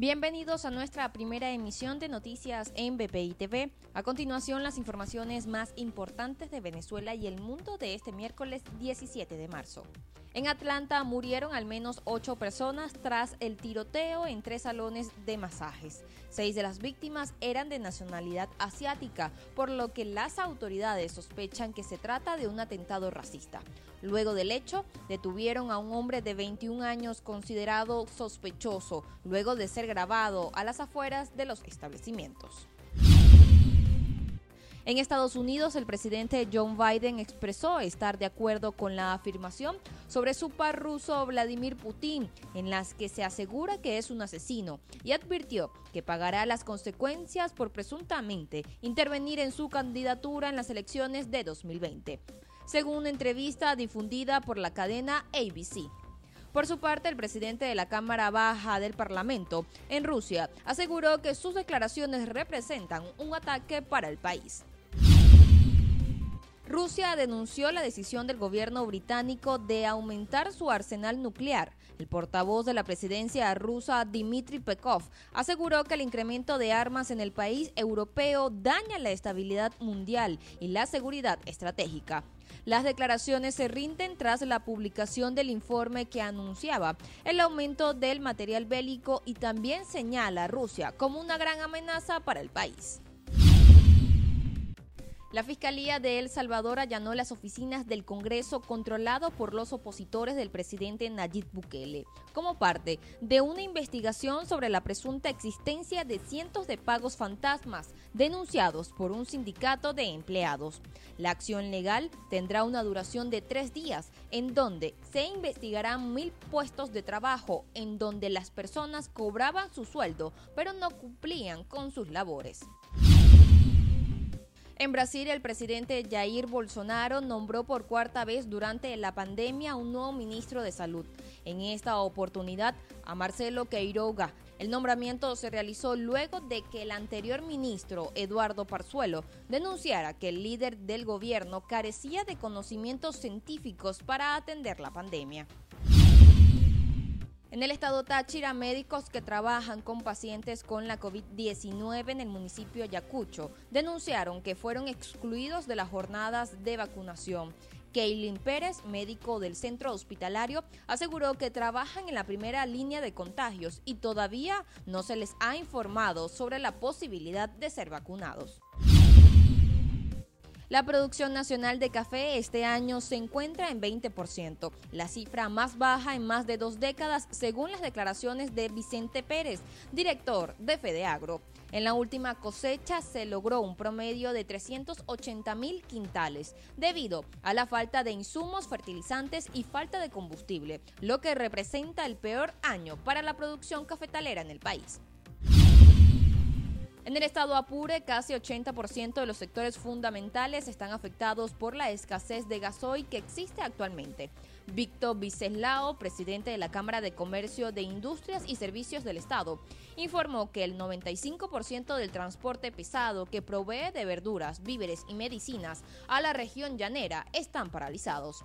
Bienvenidos a nuestra primera emisión de noticias en BPI TV. A continuación, las informaciones más importantes de Venezuela y el mundo de este miércoles 17 de marzo. En Atlanta murieron al menos ocho personas tras el tiroteo en tres salones de masajes. Seis de las víctimas eran de nacionalidad asiática, por lo que las autoridades sospechan que se trata de un atentado racista. Luego del hecho, detuvieron a un hombre de 21 años considerado sospechoso, luego de ser grabado a las afueras de los establecimientos. En Estados Unidos, el presidente John Biden expresó estar de acuerdo con la afirmación sobre su par ruso Vladimir Putin, en las que se asegura que es un asesino, y advirtió que pagará las consecuencias por presuntamente intervenir en su candidatura en las elecciones de 2020, según una entrevista difundida por la cadena ABC. Por su parte, el presidente de la Cámara Baja del Parlamento en Rusia aseguró que sus declaraciones representan un ataque para el país. Rusia denunció la decisión del gobierno británico de aumentar su arsenal nuclear. El portavoz de la presidencia rusa, Dmitry Pekov, aseguró que el incremento de armas en el país europeo daña la estabilidad mundial y la seguridad estratégica. Las declaraciones se rinden tras la publicación del informe que anunciaba el aumento del material bélico y también señala a Rusia como una gran amenaza para el país. La Fiscalía de El Salvador allanó las oficinas del Congreso controlado por los opositores del presidente Nayib Bukele, como parte de una investigación sobre la presunta existencia de cientos de pagos fantasmas denunciados por un sindicato de empleados. La acción legal tendrá una duración de tres días, en donde se investigarán mil puestos de trabajo en donde las personas cobraban su sueldo, pero no cumplían con sus labores. En Brasil, el presidente Jair Bolsonaro nombró por cuarta vez durante la pandemia un nuevo ministro de Salud. En esta oportunidad, a Marcelo Queiroga. El nombramiento se realizó luego de que el anterior ministro, Eduardo Parzuelo, denunciara que el líder del gobierno carecía de conocimientos científicos para atender la pandemia. En el estado Táchira, médicos que trabajan con pacientes con la COVID-19 en el municipio Ayacucho denunciaron que fueron excluidos de las jornadas de vacunación. Keilin Pérez, médico del centro hospitalario, aseguró que trabajan en la primera línea de contagios y todavía no se les ha informado sobre la posibilidad de ser vacunados. La producción nacional de café este año se encuentra en 20%, la cifra más baja en más de dos décadas según las declaraciones de Vicente Pérez, director de Fedeagro. En la última cosecha se logró un promedio de 380 mil quintales debido a la falta de insumos, fertilizantes y falta de combustible, lo que representa el peor año para la producción cafetalera en el país. En el estado Apure, casi 80% de los sectores fundamentales están afectados por la escasez de gasoil que existe actualmente. Víctor Viceslao, presidente de la Cámara de Comercio de Industrias y Servicios del Estado, informó que el 95% del transporte pesado que provee de verduras, víveres y medicinas a la región llanera están paralizados.